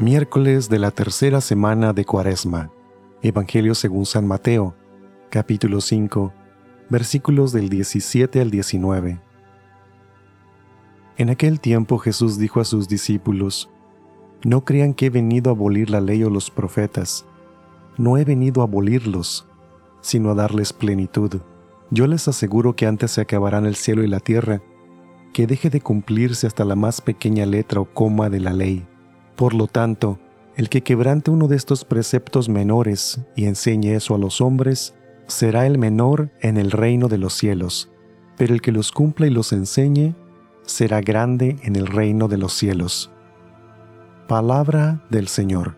Miércoles de la tercera semana de Cuaresma. Evangelio según San Mateo, capítulo 5, versículos del 17 al 19. En aquel tiempo Jesús dijo a sus discípulos, No crean que he venido a abolir la ley o los profetas. No he venido a abolirlos, sino a darles plenitud. Yo les aseguro que antes se acabarán el cielo y la tierra, que deje de cumplirse hasta la más pequeña letra o coma de la ley. Por lo tanto, el que quebrante uno de estos preceptos menores y enseñe eso a los hombres, será el menor en el reino de los cielos, pero el que los cumpla y los enseñe, será grande en el reino de los cielos. Palabra del Señor.